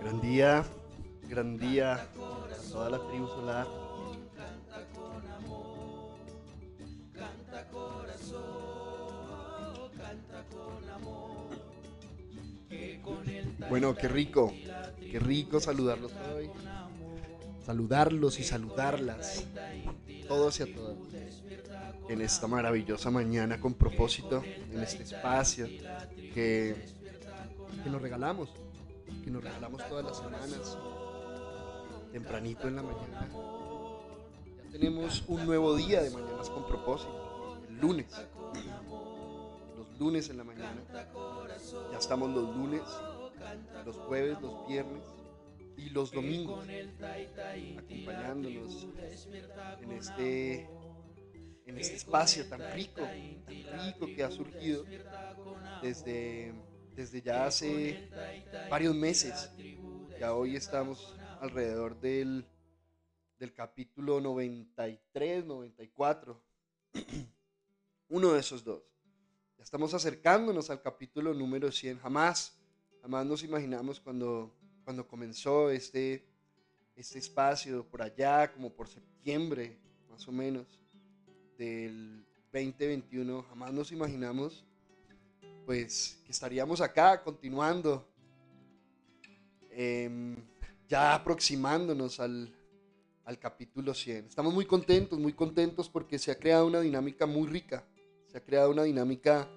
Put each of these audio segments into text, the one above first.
Gran día, gran día a toda la tribu solar. Bueno, qué rico, qué rico saludarlos hoy. Saludarlos y saludarlas. Todos y a todas. En esta maravillosa mañana con propósito, en este espacio que, que nos regalamos todas las semanas, tempranito en la mañana. Ya tenemos un nuevo día de mañanas con propósito, el lunes. Los lunes en la mañana. Ya estamos los lunes, los jueves, los viernes y los domingos acompañándonos en este en este espacio tan rico, tan rico que ha surgido desde, desde ya hace varios meses. Ya hoy estamos alrededor del, del capítulo 93, 94. Uno de esos dos. Ya estamos acercándonos al capítulo número 100. Jamás, jamás nos imaginamos cuando, cuando comenzó este, este espacio por allá, como por septiembre, más o menos, del 2021. Jamás nos imaginamos pues que estaríamos acá continuando, em, ya aproximándonos al, al capítulo 100. Estamos muy contentos, muy contentos porque se ha creado una dinámica muy rica, se ha creado una dinámica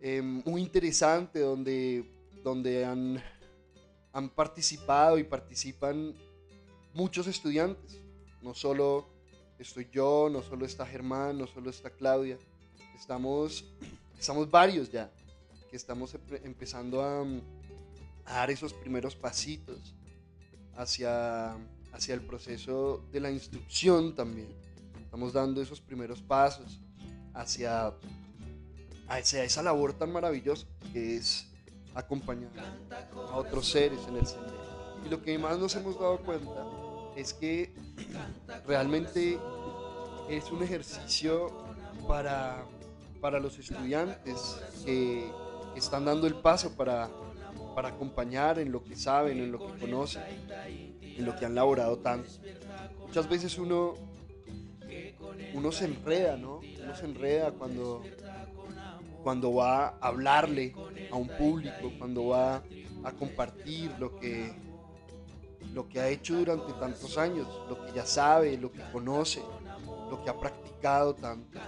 em, muy interesante donde, donde han, han participado y participan muchos estudiantes, no solo estoy yo, no solo está Germán, no solo está Claudia, estamos, estamos varios ya, que estamos empezando a dar esos primeros pasitos hacia, hacia el proceso de la instrucción también. Estamos dando esos primeros pasos hacia, hacia esa labor tan maravillosa que es acompañar a otros seres en el sendero. Y lo que más nos hemos dado cuenta es que realmente es un ejercicio para, para los estudiantes que están dando el paso para, para acompañar en lo que saben, en lo que conocen, en lo que han laborado tanto. Muchas veces uno, uno se enreda, ¿no? Uno se enreda cuando, cuando va a hablarle a un público, cuando va a compartir lo que, lo que ha hecho durante tantos años, lo que ya sabe, lo que conoce, lo que ha practicado tanto.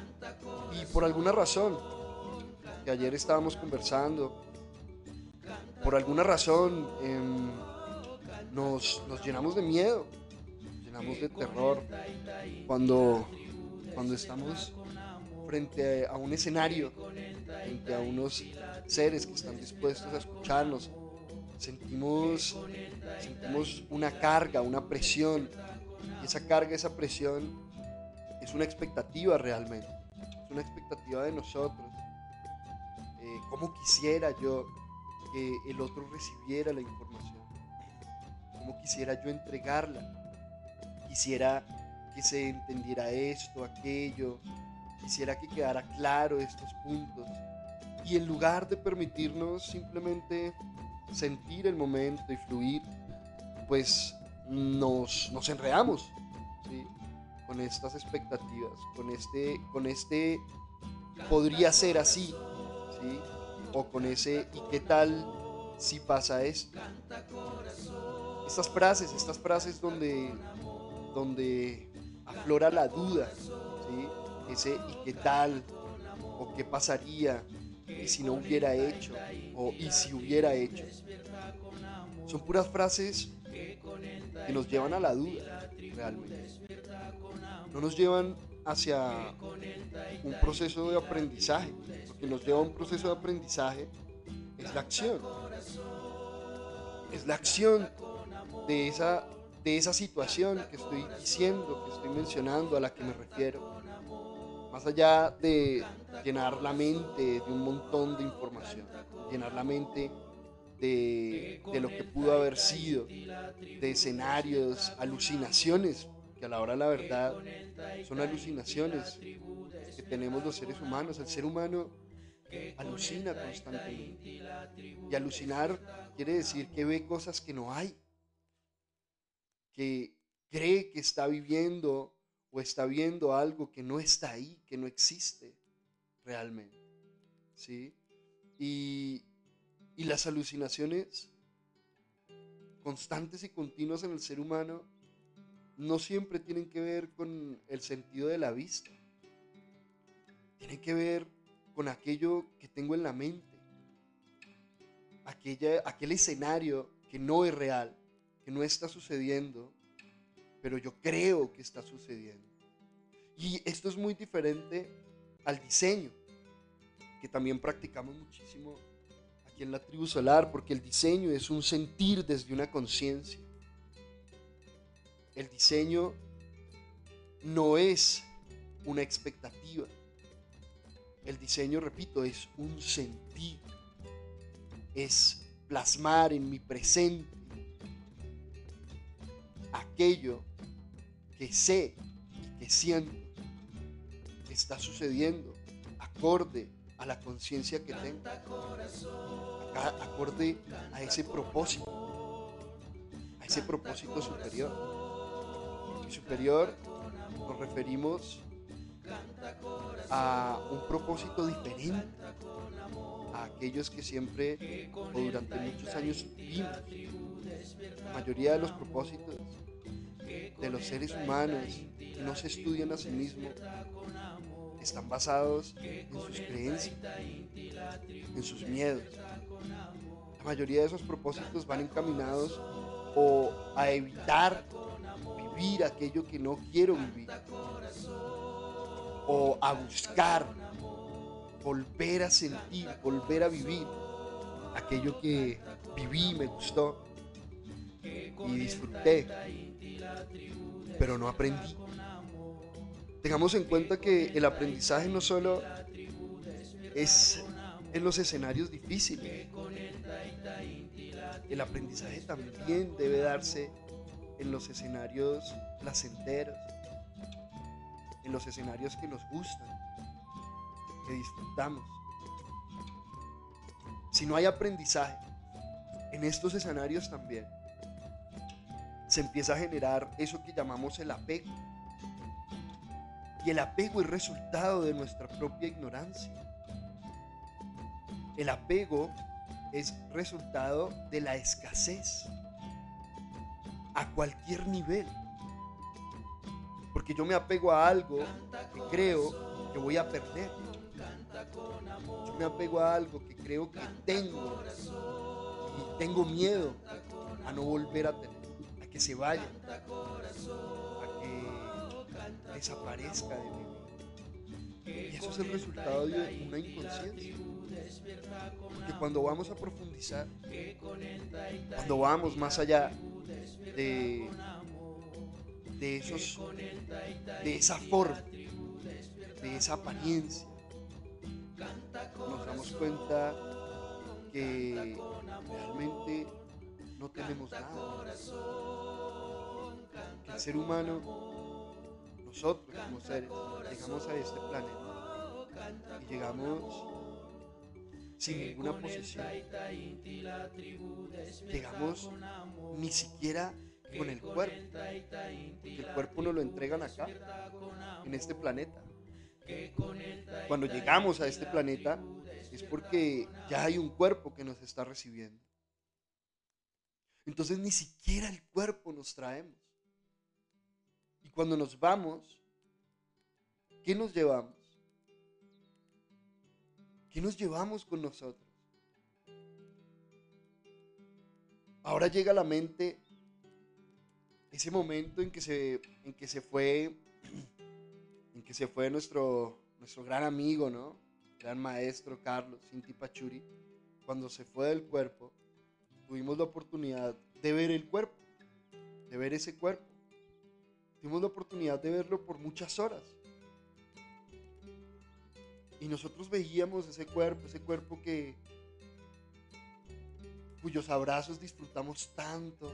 Y por alguna razón, que ayer estábamos conversando, por alguna razón em, nos, nos, llenamos de miedo, nos llenamos de terror cuando, cuando estamos frente a un escenario, frente a unos seres que están dispuestos a escucharnos. Sentimos, sentimos una carga, una presión, y esa carga, esa presión es una expectativa realmente, es una expectativa de nosotros. Eh, ¿Cómo quisiera yo el otro recibiera la información? ¿Cómo quisiera yo entregarla? Quisiera que se entendiera esto, aquello, quisiera que quedara claro estos puntos. Y en lugar de permitirnos simplemente sentir el momento y fluir, pues nos, nos enredamos ¿sí? con estas expectativas, con este, con este podría ser así, ¿sí? O con ese ¿y qué tal si pasa esto? Estas frases, estas frases donde, donde aflora la duda, ese ¿y qué tal? o ¿qué pasaría? y si no hubiera hecho, o y si hubiera hecho. Son puras frases que nos llevan a la duda, realmente. No nos llevan hacia un proceso de aprendizaje. Que nos lleva a un proceso de aprendizaje es la acción. Es la acción de esa, de esa situación que estoy diciendo, que estoy mencionando, a la que me refiero. Más allá de llenar la mente de un montón de información, llenar la mente de, de, lo que pudo haber sido, de escenarios, alucinaciones, que a la hora de la verdad son alucinaciones que tenemos los seres humanos. El ser humano alucina constantemente. Y alucinar quiere decir que ve cosas que no hay, que cree que está viviendo o está viendo algo que no está ahí, que no existe realmente. ¿Sí? Y, y las alucinaciones constantes y continuas en el ser humano no siempre tienen que ver con el sentido de la vista. Tienen que ver con aquello que tengo en la mente. Aquella, aquel escenario que no es real, que no está sucediendo, pero yo creo que está sucediendo. Y esto es muy diferente al diseño, que también practicamos muchísimo aquí en la tribu solar, porque el diseño es un sentir desde una conciencia. El diseño no es una expectativa. El diseño, repito, es un sentir. Es plasmar en mi presente aquello que sé y que siento que está sucediendo acorde a la conciencia que tengo, acorde a ese propósito, a ese propósito superior. Superior nos referimos a un propósito diferente a aquellos que siempre o durante muchos años vimos. La mayoría de los propósitos de los seres humanos no se estudian a sí mismos están basados en sus creencias, en sus miedos. La mayoría de esos propósitos van encaminados o a evitar vivir aquello que no quiero vivir, o a buscar volver a sentir, volver a vivir aquello que viví, me gustó y disfruté, pero no aprendí. Tengamos en cuenta que el aprendizaje no solo es en los escenarios difíciles, el aprendizaje también debe darse en los escenarios placenteros, en los escenarios que nos gustan, que disfrutamos. Si no hay aprendizaje en estos escenarios también, se empieza a generar eso que llamamos el apego y el apego es resultado de nuestra propia ignorancia. El apego es resultado de la escasez a cualquier nivel. Porque yo me apego a algo que creo que voy a perder. Yo me apego a algo que creo que tengo y tengo miedo a no volver a tener, a que se vaya, desaparezca de vida. Y eso es el resultado de una inconsciencia. Porque cuando vamos a profundizar, cuando vamos más allá de, de, esos, de esa forma, de esa apariencia, nos damos cuenta que realmente no tenemos nada. Que el ser humano nosotros como seres llegamos a este planeta y llegamos sin ninguna posesión. Llegamos ni siquiera con el cuerpo, porque el cuerpo nos lo entregan acá, en este planeta. Cuando llegamos a este planeta es porque ya hay un cuerpo que nos está recibiendo. Entonces ni siquiera el cuerpo nos traemos. Y cuando nos vamos, ¿qué nos llevamos? ¿Qué nos llevamos con nosotros? Ahora llega a la mente ese momento en que se, en que se fue, en que se fue nuestro, nuestro gran amigo, ¿no? Gran maestro Carlos Cinti Pachuri. Cuando se fue del cuerpo, tuvimos la oportunidad de ver el cuerpo, de ver ese cuerpo. Tuvimos la oportunidad de verlo por muchas horas. Y nosotros veíamos ese cuerpo, ese cuerpo que cuyos abrazos disfrutamos tanto.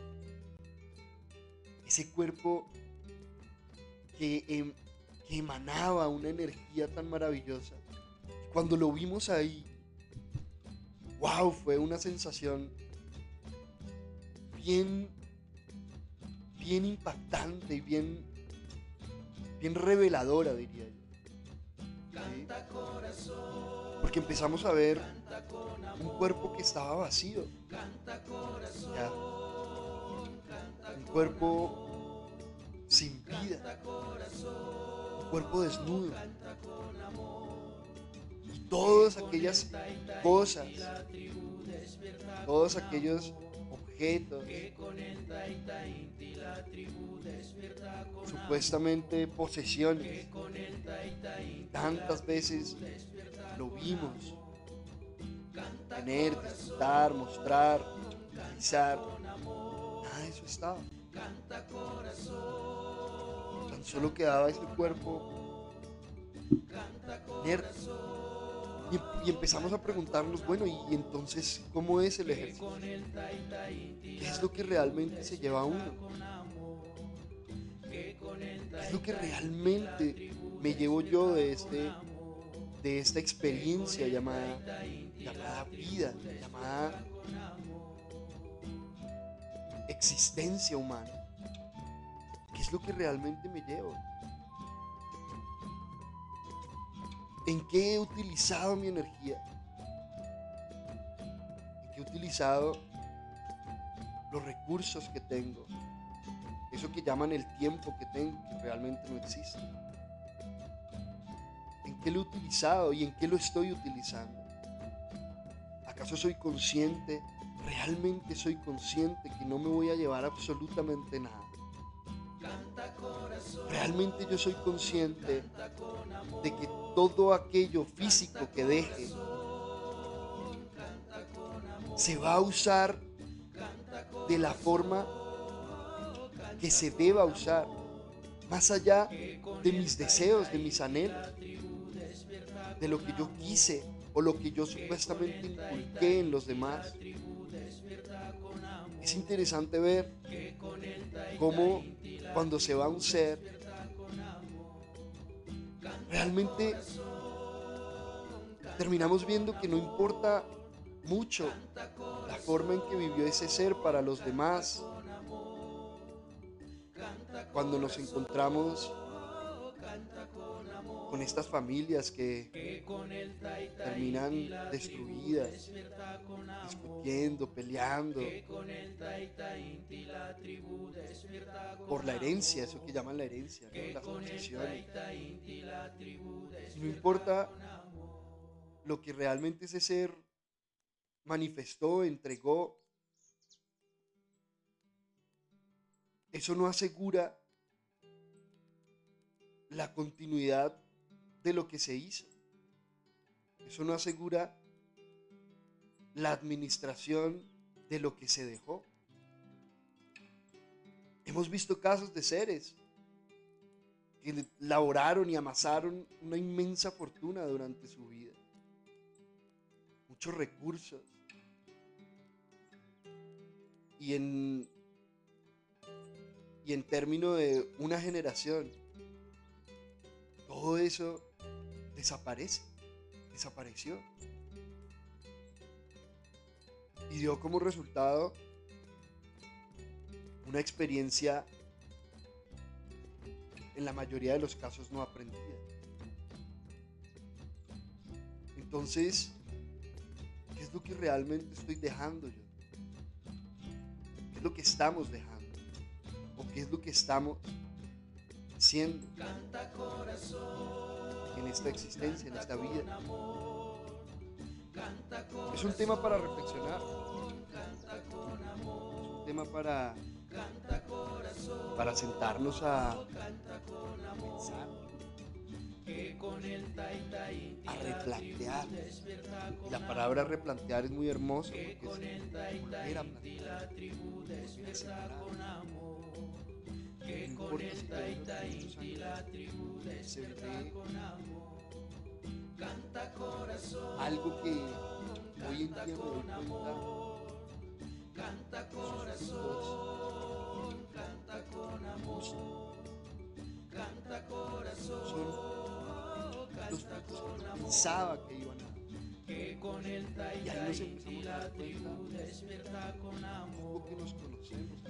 Ese cuerpo que, em, que emanaba una energía tan maravillosa. Cuando lo vimos ahí, wow, fue una sensación bien, bien impactante y bien, bien reveladora, diría yo. Porque empezamos a ver un cuerpo que estaba vacío. Cuerpo sin vida. Un cuerpo desnudo. Y todas aquellas cosas, todos aquellos objetos, supuestamente posesiones, tantas veces lo vimos, tener, disfrutar, mostrar, utilizar, nada de eso estaba. Tan solo quedaba ese cuerpo inerte. Y, empezamos a preguntarnos, bueno, ¿y entonces cómo es el ejercicio? ¿Qué es lo que realmente se lleva a uno? ¿Qué es lo que realmente me llevo yo de, este, de esta experiencia llamada, llamada vida, llamada existencia humana? ¿Qué es lo que realmente me llevo? ¿En qué he utilizado mi energía? ¿En qué he utilizado los recursos que tengo? Eso que llaman el tiempo que tengo, que realmente no existe. ¿En qué lo he utilizado y en qué lo estoy utilizando? ¿Acaso soy consciente, realmente soy consciente que no me voy a llevar absolutamente nada? Realmente yo soy consciente de que todo aquello físico que deje se va a usar de la forma que se deba usar, más allá de mis deseos, de mis anhelos, de lo que yo quise o lo que yo supuestamente inculqué en los demás. Es interesante ver cómo cuando se va un ser, realmente terminamos viendo que no importa mucho la forma en que vivió ese ser para los demás. Cuando nos encontramos con estas familias que terminan destruidas, discutiendo, peleando por la herencia, eso que llaman la herencia, las posesiones. No importa lo que realmente ese ser manifestó, entregó, eso no asegura la continuidad de lo que se hizo. Eso no asegura la administración de lo que se dejó. Hemos visto casos de seres que laboraron y amasaron una inmensa fortuna durante su vida. Muchos recursos. Y en, y en términos de una generación, todo eso desaparece, desapareció. Y dio como resultado una experiencia en la mayoría de los casos no aprendida. Entonces, ¿qué es lo que realmente estoy dejando yo? ¿Qué es lo que estamos dejando? ¿O qué es lo que estamos siendo en esta existencia, en esta vida. Es un tema para reflexionar. Es un tema para, para sentarnos a pensar, a replantear. La palabra replantear es muy hermosa porque es volver a plantear, porque si la tribu desperta con amor. Canta corazón. Algo que hoy en día doy cuenta. Canta corazón. Canta con amor. Canta corazón. Los frutos que pensaba que iban a Y ahí nos empezamos a dar cuenta poco que nos conocemos.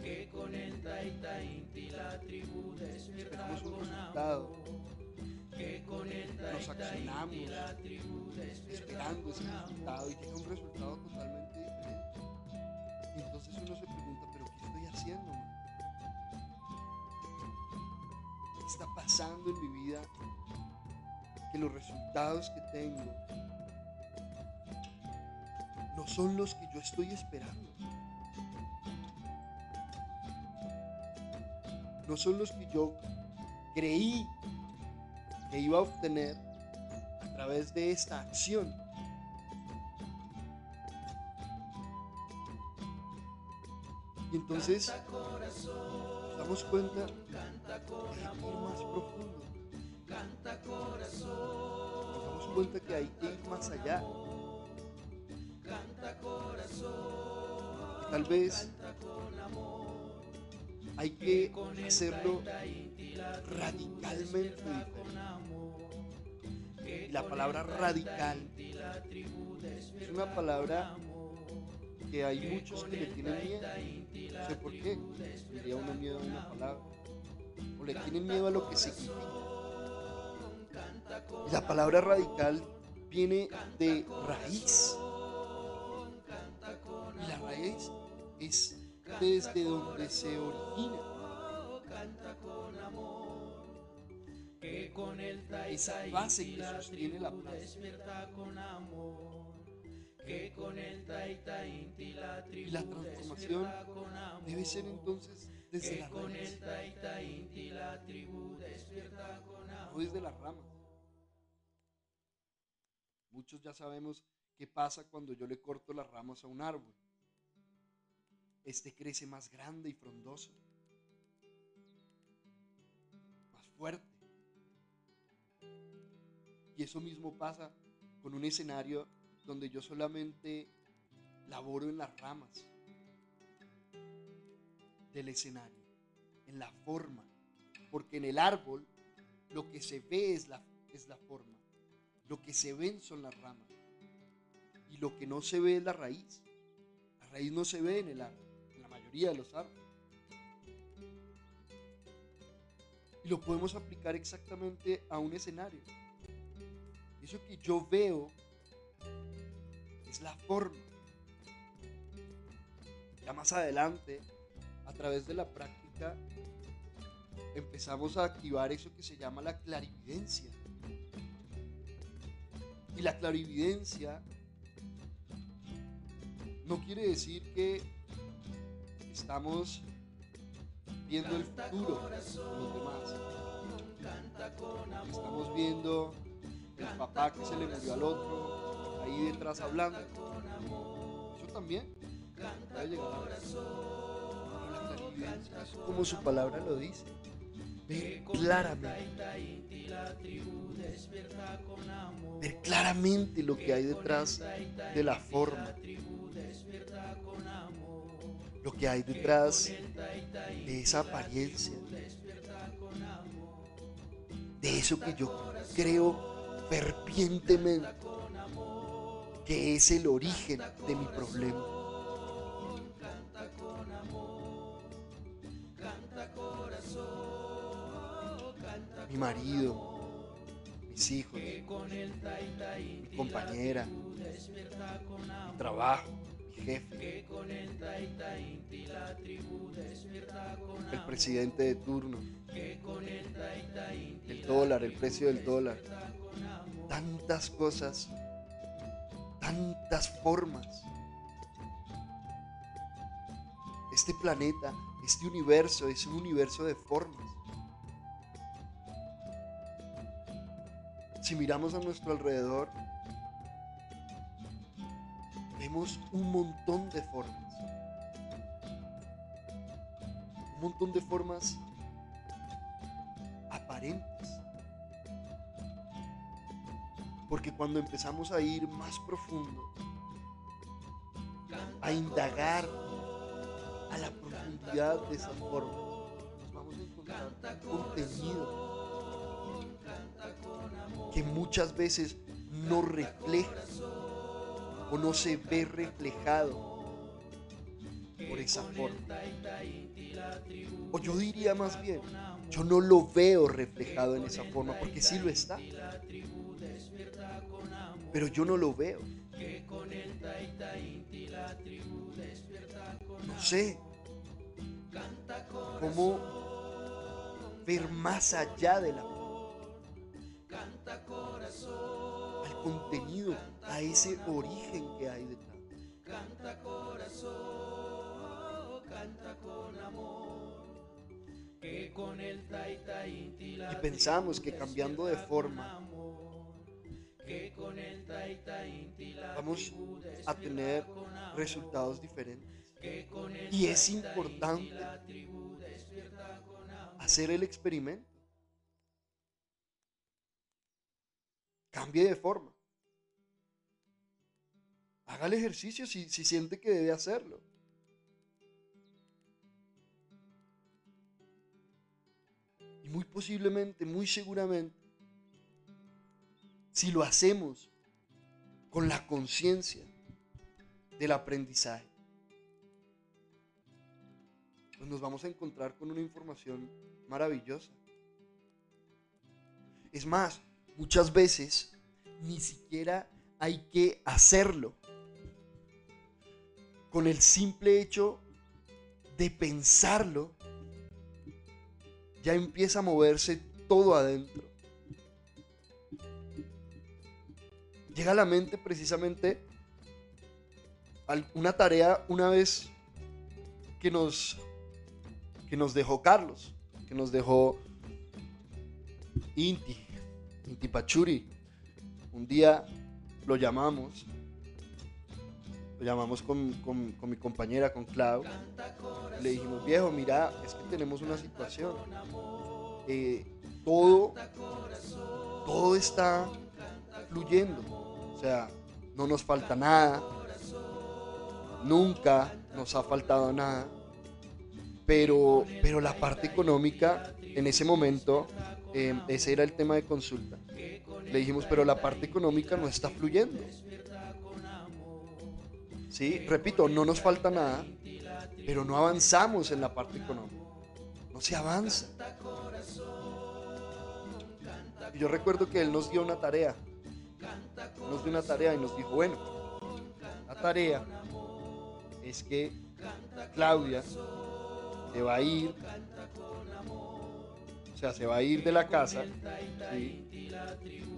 Esperamos un resultado. Nos accionamos esperando ese resultado y llega un resultado totalmente diferente. Y entonces uno se pregunta, ¿pero qué estoy haciendo? ¿Qué está pasando en mi vida? Que los resultados que tengo no son los que yo estoy esperando. No son los que yo creí que iba a obtener a través de esta acción. Y entonces nos damos cuenta que hay que ir más profundo. Nos damos cuenta que hay que ir más allá. Tal vez hay que hacerlo radicalmente diferente. La palabra radical es una palabra que hay muchos que le tienen miedo. No sé por qué. Diría uno miedo a una palabra. O le tienen miedo a lo que significa. Y la palabra radical viene de raíz. Es desde donde se origina. Esa base que sostiene la. Y la transformación debe ser entonces desde la raíz. No desde las ramas. Muchos ya sabemos qué pasa cuando yo le corto las ramas a un árbol. Este crece más grande y frondoso, más fuerte. Y eso mismo pasa con un escenario donde yo solamente laboro en las ramas del escenario, en la forma, porque en el árbol lo que se ve es la, es la forma, lo que se ven son las ramas y lo que no se ve es la raíz. La raíz no se ve en el árbol, mayoría los árboles. Y lo podemos aplicar exactamente a un escenario. Eso que yo veo es la forma. Ya más adelante, a través de la práctica, empezamos a activar eso que se llama la clarividencia. Y la clarividencia no quiere decir que estamos viendo el futuro de los demás. Estamos viendo el papá que se le murió al otro, ahí detrás hablando. Eso también puede llegar a como su palabra lo dice. Ver claramente. Ver claramente lo que hay detrás de la forma. Lo que hay detrás de esa apariencia. De eso que yo creo fervientemente que es el origen de mi problema. Mi marido, mis hijos, mi compañera, mi trabajo, jefe, el presidente de turno, el dólar, el precio del dólar, tantas cosas, tantas formas. Este planeta, este universo es un universo de formas. Si miramos a nuestro alrededor, vemos un montón de formas. Un montón de formas aparentes. Porque cuando empezamos a ir más profundo, a indagar a la profundidad de esa forma, nos vamos a encontrar contenido que muchas veces no refleja o no se ve reflejado por esa forma. O yo diría más bien, yo no lo veo reflejado en esa forma, porque sí lo está. Pero yo no lo veo. No sé cómo ver más allá de la al contenido, a ese origen que hay detrás. Canta corazón, canta con amor. Que con el y pensamos que cambiando de forma vamos a tener resultados diferentes. Y es importante hacer el experimento. Cambie de forma. Haga el ejercicio si, si siente que debe hacerlo. Y muy posiblemente, muy seguramente, si lo hacemos con la conciencia del aprendizaje, pues nos vamos a encontrar con una información maravillosa. Es más, muchas veces ni siquiera hay que hacerlo. Con el simple hecho de pensarlo, ya empieza a moverse todo adentro. Llega a la mente precisamente una tarea una vez que nos que nos dejó Carlos, que nos dejó Inti, Inti Pachuri. Un día lo llamamos, lo llamamos con, mi compañera, con Clau. Le dijimos, viejo, mira, es que tenemos una situación. Eh, todo, todo está fluyendo. O sea, no nos falta nada. Nunca nos ha faltado nada pero, pero la parte económica, en ese momento, em, ese era el tema de consulta. Le dijimos, pero la parte económica no está fluyendo. Sí, repito, no nos falta nada, pero no avanzamos en la parte económica. No se avanza. Y yo recuerdo que él nos dio una tarea. Nos dio una tarea y nos dijo, bueno, la tarea es que Claudia se va a ir, sea, se va a ir de la casa,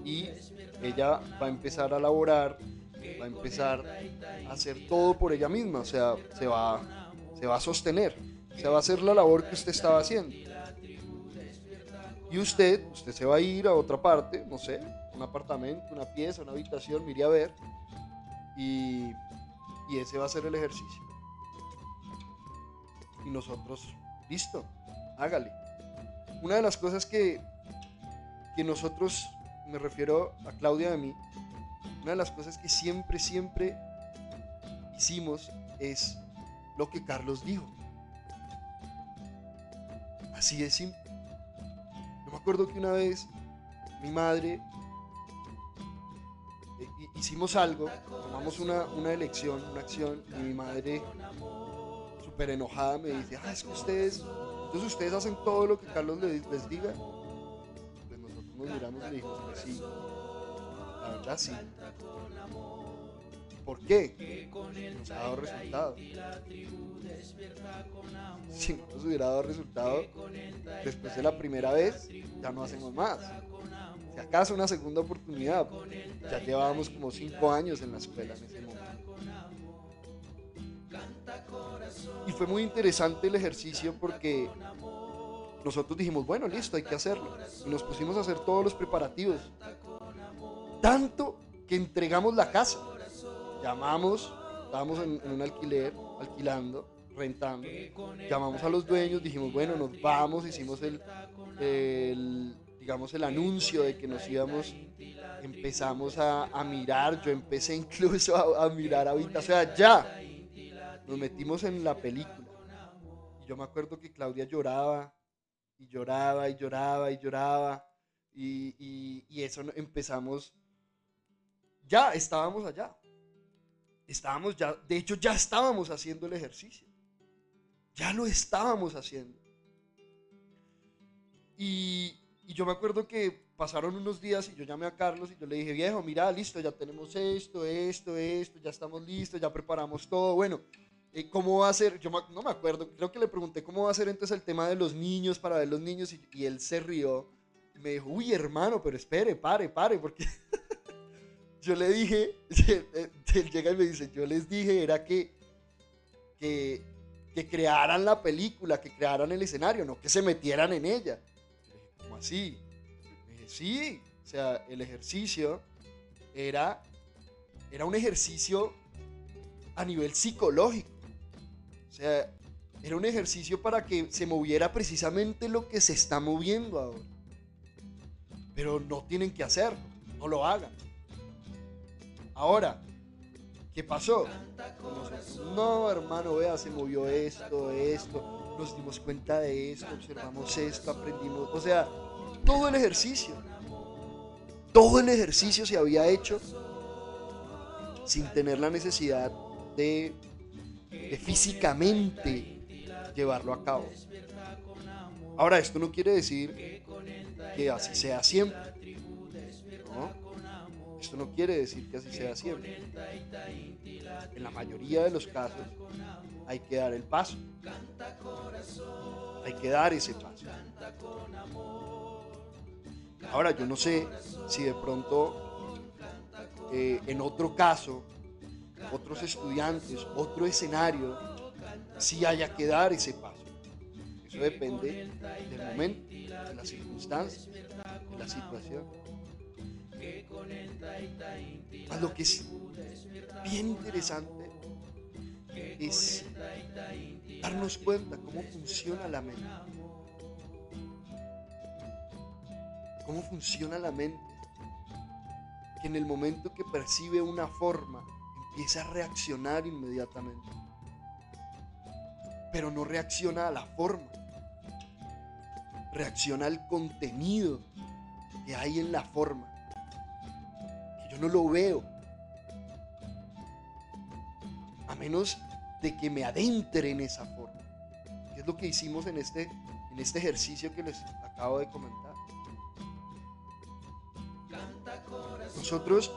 y ella va a empezar a laborar, va a empezar a hacer todo por ella misma, o sea, se va, se va a sostener, se va a hacer la labor que usted estaba haciendo. Y usted, usted se va a ir a otra parte, no sé, un apartamento, una pieza, una habitación, mire a ver, y, y ese va a ser el ejercicio y nosotros, listo, hágale. Una de las cosas que, que nosotros, me refiero a Claudia y a mí, una de las cosas que siempre, siempre hicimos es lo que Carlos dijo. Así de simple. Yo me acuerdo que una vez mi madre eh, hicimos algo, tomamos una, una elección, una acción, y mi madre súper enojada me dice, ah, es que ustedes, entonces ustedes hacen todo lo que Carlos les, diga. Pues nosotros nos miramos y le dijimos, pues sí, la verdad sí. ¿Por qué? Nos ha dado resultado. Si no nos hubiera dado resultado, después de la primera vez, ya no hacemos más. Si acaso una segunda oportunidad, ya llevábamos como cinco años en la escuela en ese momento. Y fue muy interesante el ejercicio porque nosotros dijimos, bueno, listo, hay que hacerlo. Y nos pusimos a hacer todos los preparativos. Tanto que entregamos la casa. Llamamos, estábamos en, un alquiler, alquilando, rentando. Llamamos a los dueños, dijimos, bueno, nos vamos, hicimos el, digamos, el anuncio de que nos íbamos. Empezamos a, mirar, yo empecé incluso a, a mirar ahorita, o sea, ya, nos metimos en la película. Y yo me acuerdo que Claudia lloraba y lloraba y lloraba y lloraba. Y, y, eso empezamos, ya estábamos allá. estábamos ya, de hecho ya estábamos haciendo el ejercicio. Ya lo estábamos haciendo. Y, y yo me acuerdo que pasaron unos días y yo llamé a Carlos y yo le dije, viejo, mira, listo, ya tenemos esto, esto, esto, ya estamos listos, ya preparamos todo. Bueno, eh, ¿cómo va a ser? Yo no me acuerdo, creo que le pregunté cómo va a ser entonces el tema de los niños para ver los niños y, él se rió. Y me dijo, uy, hermano, pero espere, pare, pare, porque yo le dije, él llega y me dice, yo les dije, era que, que, que crearan la película, que crearan el escenario, no que se metieran en ella. ¿Cómo así? sí, o sea, el ejercicio era, era un ejercicio a nivel psicológico. Sea, era un ejercicio para que se moviera precisamente lo que se está moviendo ahora. Pero no tienen que hacerlo, no lo hagan. Ahora, ¿qué pasó? No, hermano, vea, se movió esto, esto, nos dimos cuenta de esto, observamos esto, aprendimos. O sea, todo el ejercicio. Todo el ejercicio se había hecho sin tener la necesidad de, físicamente llevarlo a cabo. Ahora, esto no quiere decir que así sea siempre. Esto no quiere decir que así sea siempre. En la mayoría de los casos hay que dar el paso. Hay que dar ese paso. Ahora, yo no sé si de pronto eh, en otro caso, otros estudiantes, otro escenario, si haya que dar ese paso. Eso depende del momento, de las circunstancias, de la situación. A lo que es bien interesante es darnos cuenta cómo funciona la mente. cómo funciona la mente, que en el momento que percibe una forma empieza a reaccionar inmediatamente, pero no reacciona a la forma, reacciona al contenido que hay en la forma, que yo no lo veo, a menos de que me adentre en esa forma, que es lo que hicimos en este, en este ejercicio que les acabo de comentar. Nosotros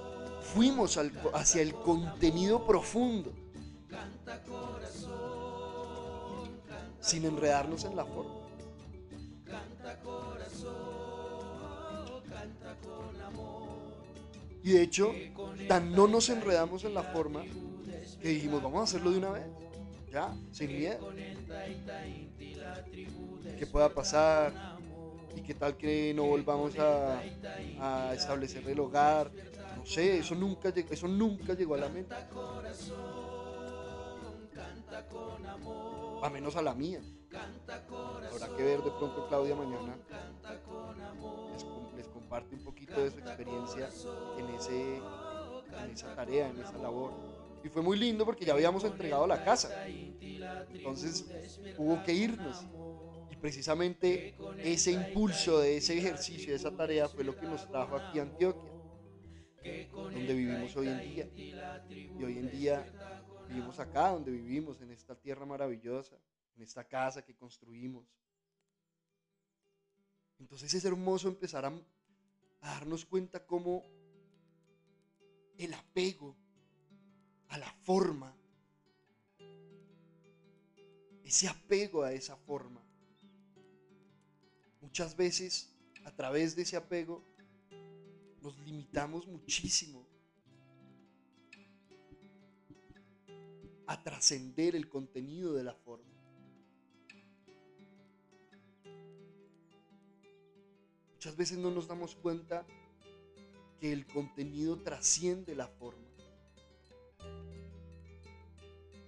fuimos hacia el contenido profundo, sin enredarnos en la forma. Y de hecho, tan no nos enredamos en la forma que dijimos, vamos a hacerlo de una vez, ya, sin miedo. ¿Qué pueda pasar? y qué tal que no volvamos a, establecer el hogar. No sé, eso nunca, eso nunca llegó a la mente. A menos a la mía. Habrá que ver de pronto Claudia mañana. Les, comparte un poquito de su experiencia en, ese, en esa tarea, en esa labor. Y fue muy lindo porque ya habíamos entregado la casa. Entonces hubo que irnos precisamente ese impulso de ese ejercicio, de esa tarea fue lo que nos trajo aquí a Antioquia, donde vivimos hoy en día. Y hoy en día vivimos acá, donde vivimos, en esta tierra maravillosa, en esta casa que construimos. Entonces es hermoso empezar a, a darnos cuenta cómo el apego a la forma, ese apego a esa forma, Muchas veces a través de ese apego nos limitamos muchísimo a trascender el contenido de la forma. Muchas veces no nos damos cuenta que el contenido trasciende la forma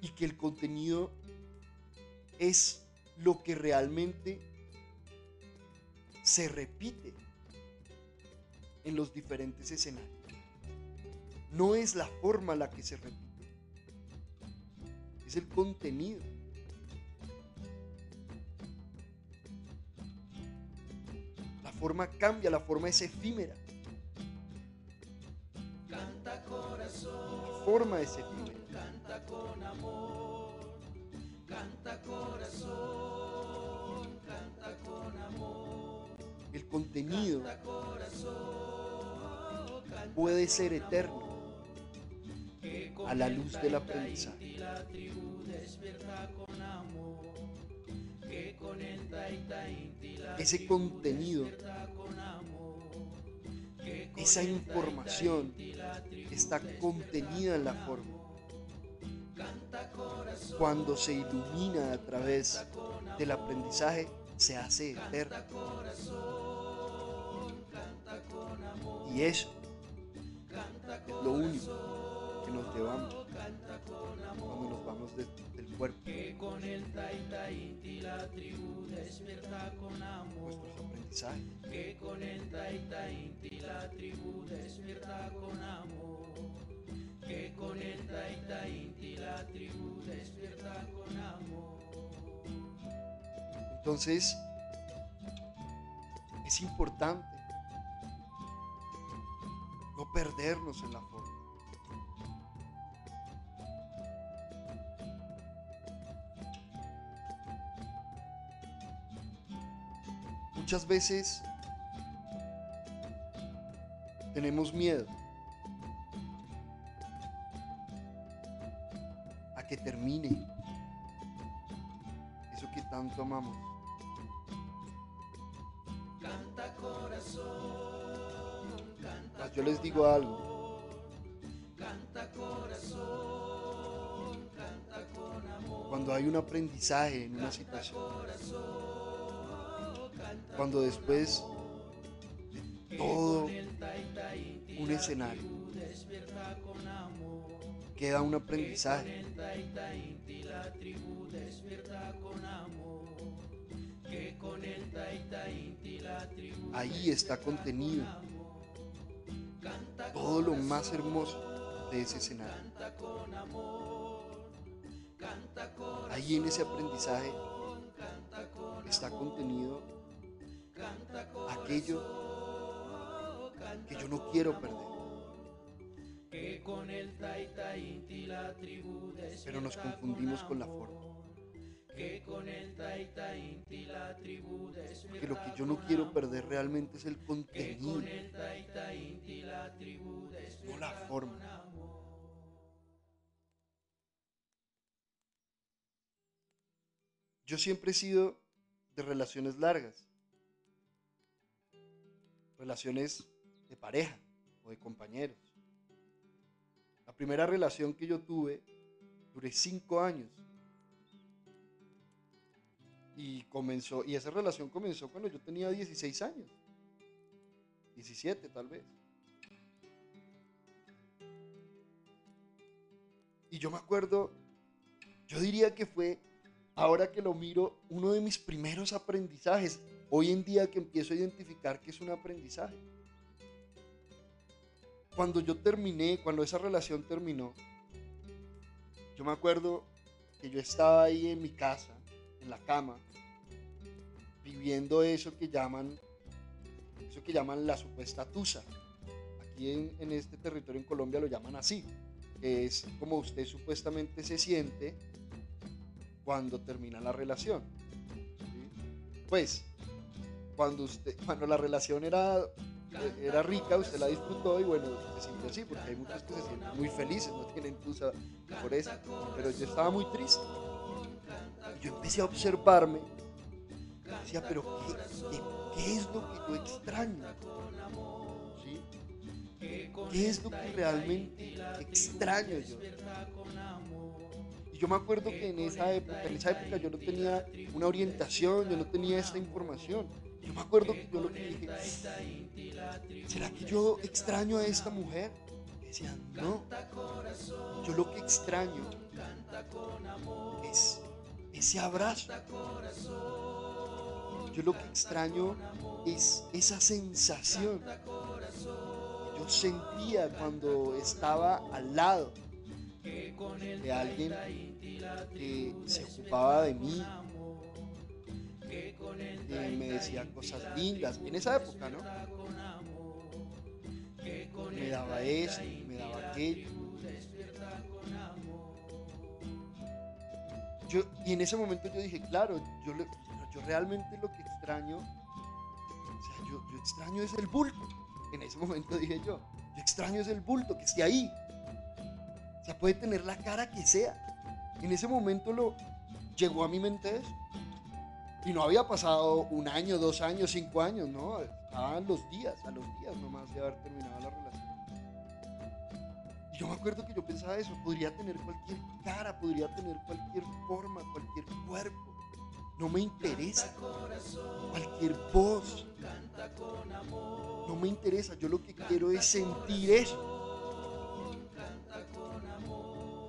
y que el contenido es lo que realmente se repite en los diferentes escenarios. No es la forma la que se repite, es el contenido. La forma cambia, la forma es efímera. La forma es efímera. con amor, canta corazón, canta con amor. El contenido Canta corazón, canta puede ser eterno a la luz del aprendizaje. Ese contenido, esa información está contenida en la forma. Cuando se ilumina a través del aprendizaje, se hace eterno. Y eso lo único que nos llevamos cuando nos vamos de- del cuerpo, nuestros aprendizajes. Que con el Taita Inti la tribu despierta con amor. Que con el Taita Inti la tribu despierta con amor. Entonces, es importante no perdernos en la forma. Muchas veces tenemos miedo a que termine eso que tanto amamos. Yo les digo algo, canta corazón, canta con amor. cuando hay un aprendizaje en una situación, cuando después de todo un escenario. queda un aprendizaje, ahí está contenido todo lo más hermoso de ese escenario. Ahí en ese aprendizaje está contenido aquello que yo no quiero perder, pero nos confundimos con la forma. Que con el Taita Inti la tribu Porque lo que yo no quiero perder realmente es el contenido, con el Taita Inti la tribu despierta no la forma. Yo siempre he sido de relaciones largas, relaciones de pareja o de compañeros. La primera relación que yo tuve duré cinco años. Y comenzó, y esa relación comenzó cuando yo tenía 16 años. 17 tal vez. Y yo me acuerdo, yo diría que fue, ahora que lo miro, uno de mis primeros aprendizajes. Hoy en día que empiezo a identificar que es un aprendizaje. Cuando yo terminé, cuando esa relación terminó, yo me acuerdo que yo estaba ahí en mi casa, en la cama, viviendo eso que llaman, eso que llaman la supuesta tusa. Aquí en, en este territorio en Colombia lo llaman así, que es como usted supuestamente se siente cuando termina la relación. ¿sí? Pues, cuando, usted, cuando la relación era, era rica, usted la disfrutó y bueno, se sintió así, porque hay muchos que se sienten muy felices, no tienen tusa por eso. Pero yo estaba muy triste. Yo empecé a observarme. Decía, pero ¿qué, es lo que yo extraño? ¿Qué es lo que realmente extraño yo? Y yo me acuerdo que en esa época, en esa época yo no tenía una orientación, yo no tenía esta información. Yo me acuerdo que yo lo que dije, ¿será que yo extraño a esta mujer? Y decía, no, yo lo que extraño es ese abrazo. Yo lo que extraño es esa sensación que yo sentía cuando estaba al lado de alguien que se ocupaba de mí, que me decía cosas lindas, en esa época, ¿no? Me daba esto, me daba aquello. Y en ese momento yo dije, claro, yo, yo realmente lo que extraño, o sea, yo, yo extraño es el bulto. En ese momento dije yo, yo extraño es el bulto, que esté ahí. O sea, puede tener la cara que sea. En ese momento lo llegó a mi mente eso. Y no había pasado un año, dos años, cinco años, ¿no? Estaban los días, a los días nomás de haber terminado la relación. Yo me acuerdo que yo pensaba eso, podría tener cualquier cara, podría tener cualquier forma, cualquier cuerpo. No me interesa. Cualquier voz. No me interesa, yo lo que quiero es sentir eso.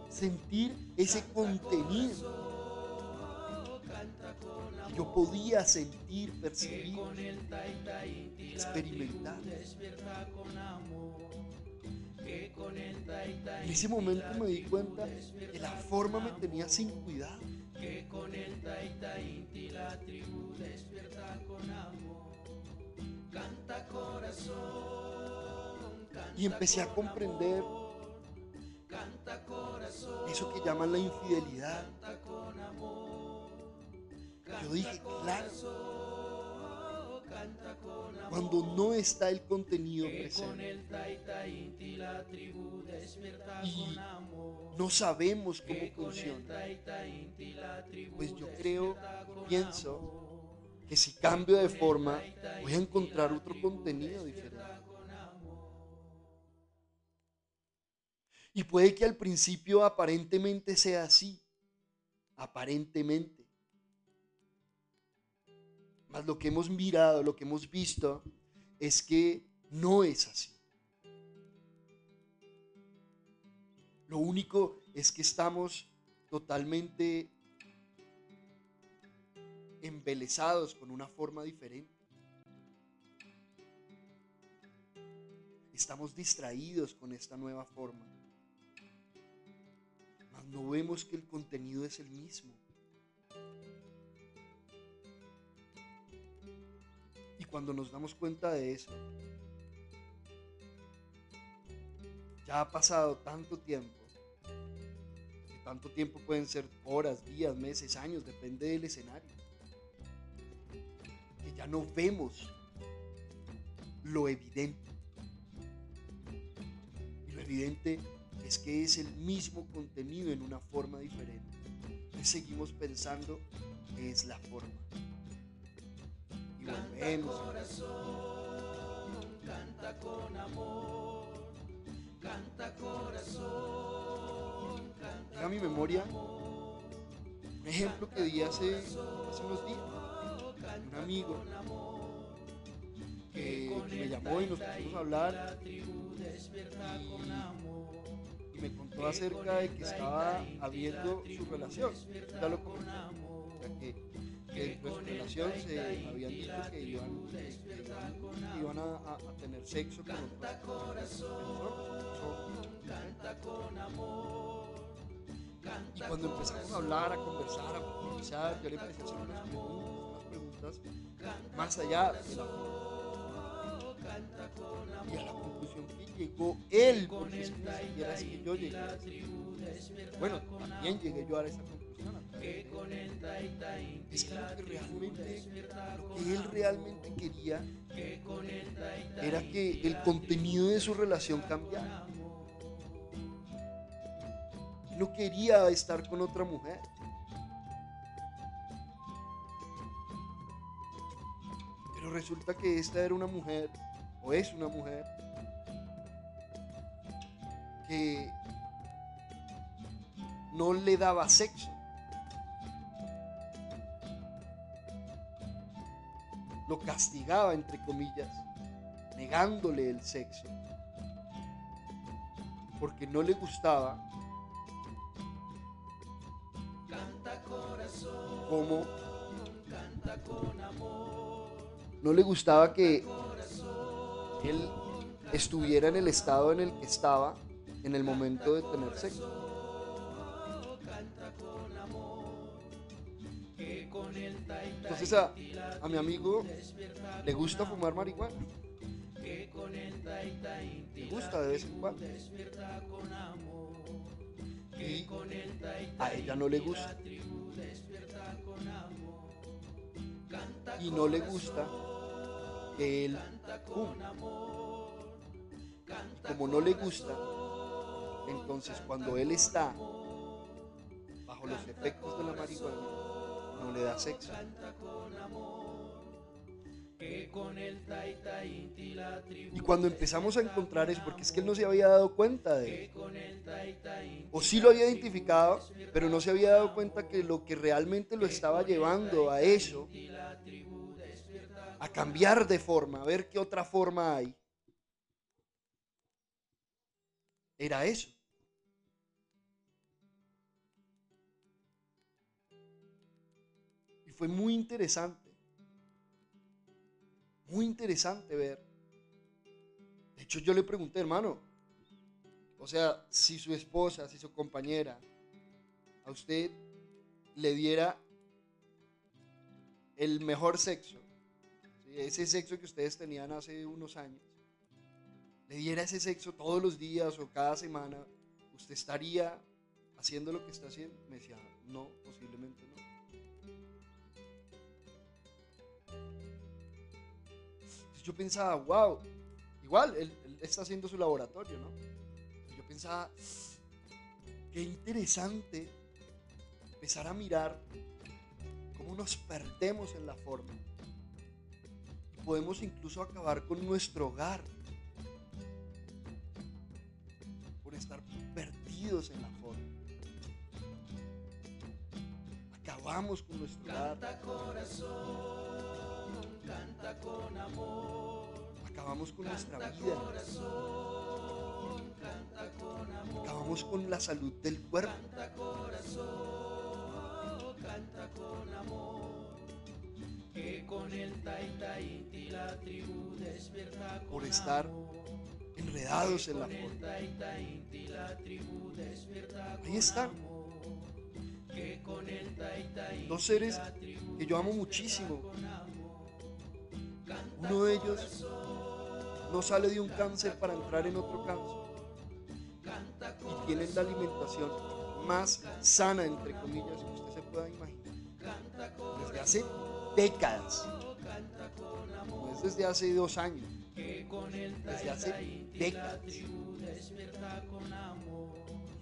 Sentir ese contenido. Yo podía sentir, percibir, experimentar. En ese momento me di cuenta que la forma me tenía sin cuidado. Y empecé a comprender eso que llaman la infidelidad. Yo dije, claro, cuando no está el contenido presente. y no sabemos cómo funciona, pues yo creo, pienso que si cambio de forma voy a encontrar otro contenido diferente. Y puede que al principio aparentemente sea así, aparentemente. Mas lo que hemos mirado, lo que hemos visto, es que no es así. Lo único es que estamos totalmente embelesados con una forma diferente. Estamos distraídos con esta nueva forma. Mas no vemos que el contenido es el mismo. Cuando nos damos cuenta de eso, ya ha pasado tanto tiempo, tanto tiempo pueden ser horas, días, meses, años, depende del escenario, que ya no vemos lo evidente. Y lo evidente es que es el mismo contenido en una forma diferente. Y seguimos pensando que es la forma. Y volvemos. Canta con amor, canta corazón, canta a mi memoria un ejemplo que di hace, hace unos días. Un amigo que, que me llamó y nos pusimos a hablar y, y me contó acerca de que estaba habiendo su relación. Ya lo. Que, de su relación se habían dicho que iban, que iban, a, tener sexo con personas. Y cuando empezamos a hablar, a conversar, a profundizar, yo le empecé a hacer unas preguntas, unas preguntas más allá de la. Y a la conclusión que llegó él, porque que ni siquiera es que yo llegué. Bueno, también llegué yo a esa conclusión. Es que lo que realmente, lo que él realmente quería era que el contenido de su relación cambiara. No quería estar con otra mujer. Pero resulta que esta era una mujer, o es una mujer, que no le daba sexo. Lo castigaba, entre comillas, negándole el sexo. Porque no le gustaba cómo no le gustaba que él estuviera en el estado en el que estaba en el momento de tener sexo. Entonces a, a mi amigo le gusta fumar marihuana. Le gusta de vez en cuando. Y a ella no le gusta. Y no le gusta que él fume. Como no le gusta, entonces cuando él está bajo los efectos de la marihuana, no le da sexo. Y cuando empezamos a encontrar eso, porque es que él no se había dado cuenta de o sí lo había identificado, pero no se había dado cuenta que lo que realmente lo estaba llevando a eso, a cambiar de forma, a ver qué otra forma hay, era eso. Y fue muy interesante, muy interesante ver. De hecho, yo le pregunté, hermano, o sea, si su esposa, si su compañera, a usted le diera el mejor sexo, ese sexo que ustedes tenían hace unos años, le diera ese sexo todos los días o cada semana, ¿usted estaría haciendo lo que está haciendo? Me decía, no, posiblemente no. Yo pensaba, wow, igual, él, está haciendo su laboratorio, ¿no? Yo pensaba, qué interesante empezar a mirar cómo nos perdemos en la forma. Podemos incluso acabar con nuestro hogar estar perdidos en la forma. Acabamos con nuestro Canta corazón, canta con amor. Acabamos con nuestra vida. corazón, canta con amor. Acabamos con la salud del cuerpo. Canta corazón, canta con amor. Que con el taita inti la tribu despierta con Por estar amor. enredados en la forma. Ahí inti Dos seres que yo amo muchísimo. Uno de ellos no sale de un cáncer para entrar en otro cáncer. Y tienen la alimentación más sana, entre comillas, que usted se pueda imaginar. Desde hace décadas. No es desde hace dos años. Desde hace décadas.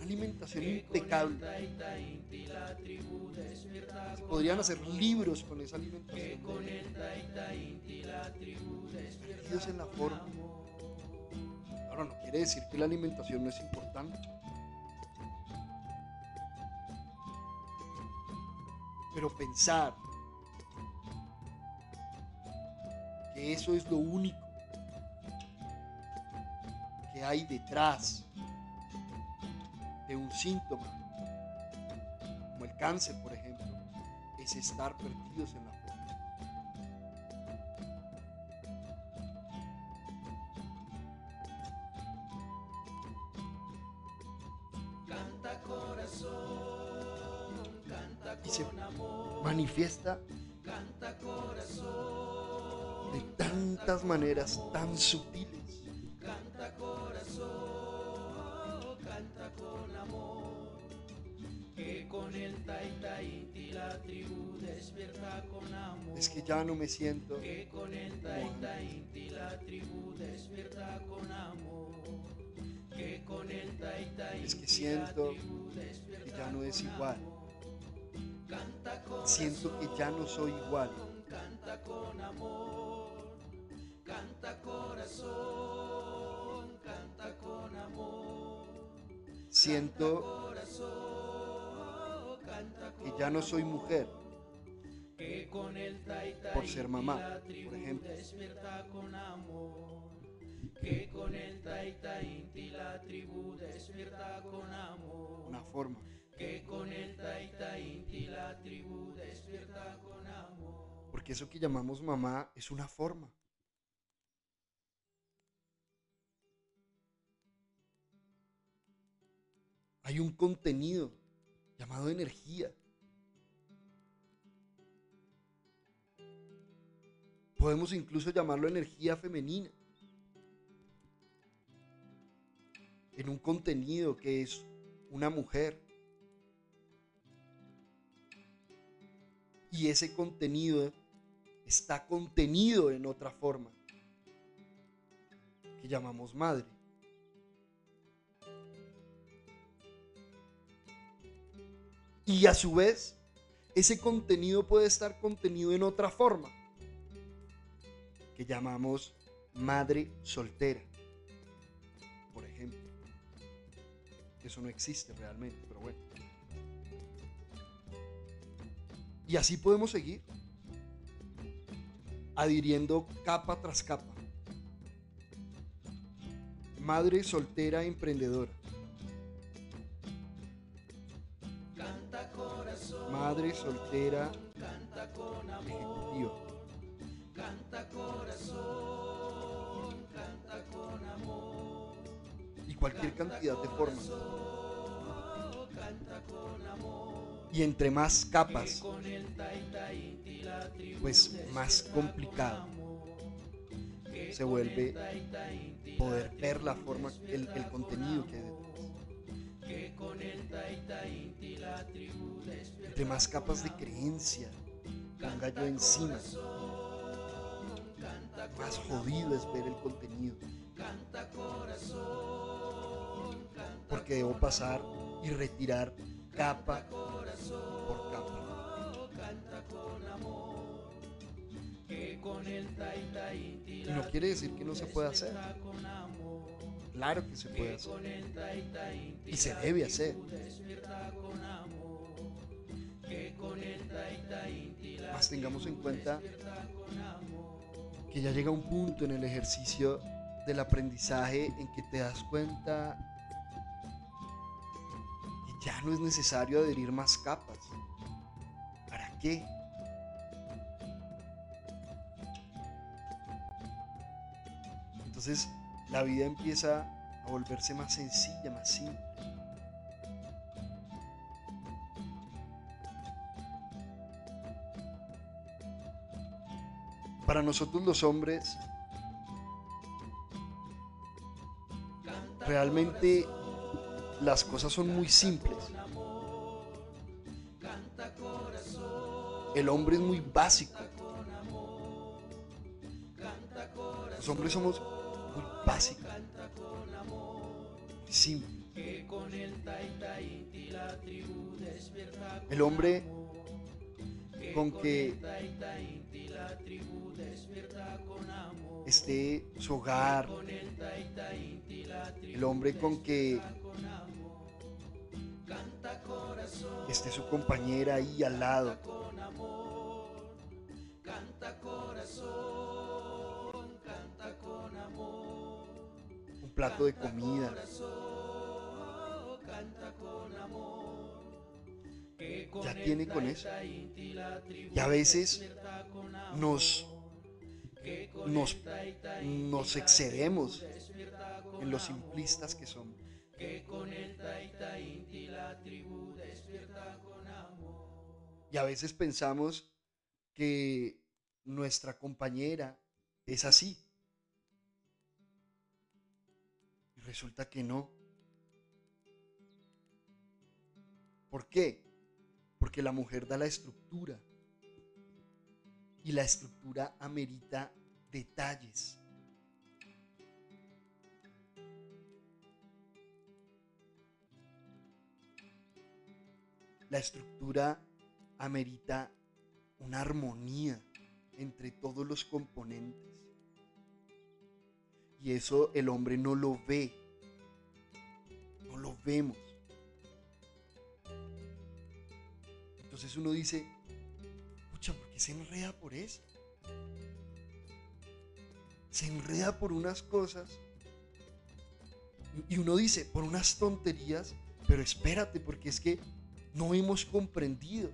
Alimentación impecable. Podrían hacer libros con esa alimentación. la forma. Ahora no quiere decir que la alimentación no es importante. Pero pensar que eso es lo único que hay detrás de un síntoma, como el cáncer, por ejemplo, es estar perdidos en la forma. Canta corazón, canta y se con amor. manifiesta Canta corazón, de tantas maneras tan sutiles. Ya no me siento Que con el taita inti la tribu despierta con amor. Que con el taita es que inti siento que ya no es igual. Siento que ya no soy igual. canta con amor. Canta corazón, canta con amor. Siento que ya no soy mujer que con el taita por ser mamá, por ejemplo. despierta con amor. Que con el taita inti la tribu despierta con amor. Una forma. Que con el taita inti la tribu despierta con amor. Porque eso que llamamos mamá es una forma. Hay un contenido llamado energía. Podemos incluso llamarlo energía femenina. En un contenido que es una mujer. Y ese contenido está contenido en otra forma que llamamos madre. Y a su vez, ese contenido puede estar contenido en otra forma que llamamos madre soltera, por ejemplo. Eso no existe realmente, pero bueno. Y así podemos seguir adhiriendo capa tras capa. Madre soltera emprendedora. Madre soltera ejecutiva. Cualquier cantidad de formas. Y entre más capas, pues más complicado se vuelve poder ver la forma, el, contenido que hay. Entre más capas de creencia ponga yo encima, más jodido es ver el contenido. Porque debo pasar y retirar capa por capa. Y no quiere decir que no se pueda hacer. Claro que se puede hacer. Y se debe hacer. Más tengamos en cuenta que ya llega un punto en el ejercicio del aprendizaje en que te das cuenta ya no es necesario adherir más capas. ¿Para qué? Entonces la vida empieza a volverse más sencilla, más simple. Para nosotros los hombres, realmente las cosas son muy simples. El hombre es muy básico. Los hombres somos muy básicos. Simples. El hombre con que esté su hogar, el hombre con que esté su compañera ahí al lado. Un plato de comida. Ya tiene con eso. Y a veces nos nos, nos excedemos en los simplistas que somos. Y a veces pensamos que nuestra compañera es así. Y resulta que no. ¿Por qué? Porque la mujer da la estructura y la estructura amerita detalles. La estructura amerita una armonía entre todos los componentes. Y eso el hombre no lo ve. No lo vemos. Entonces uno dice, ¿por qué se enreda por eso? Se enreda por unas cosas y uno dice, por unas tonterías, pero espérate, porque es que no hemos comprendido.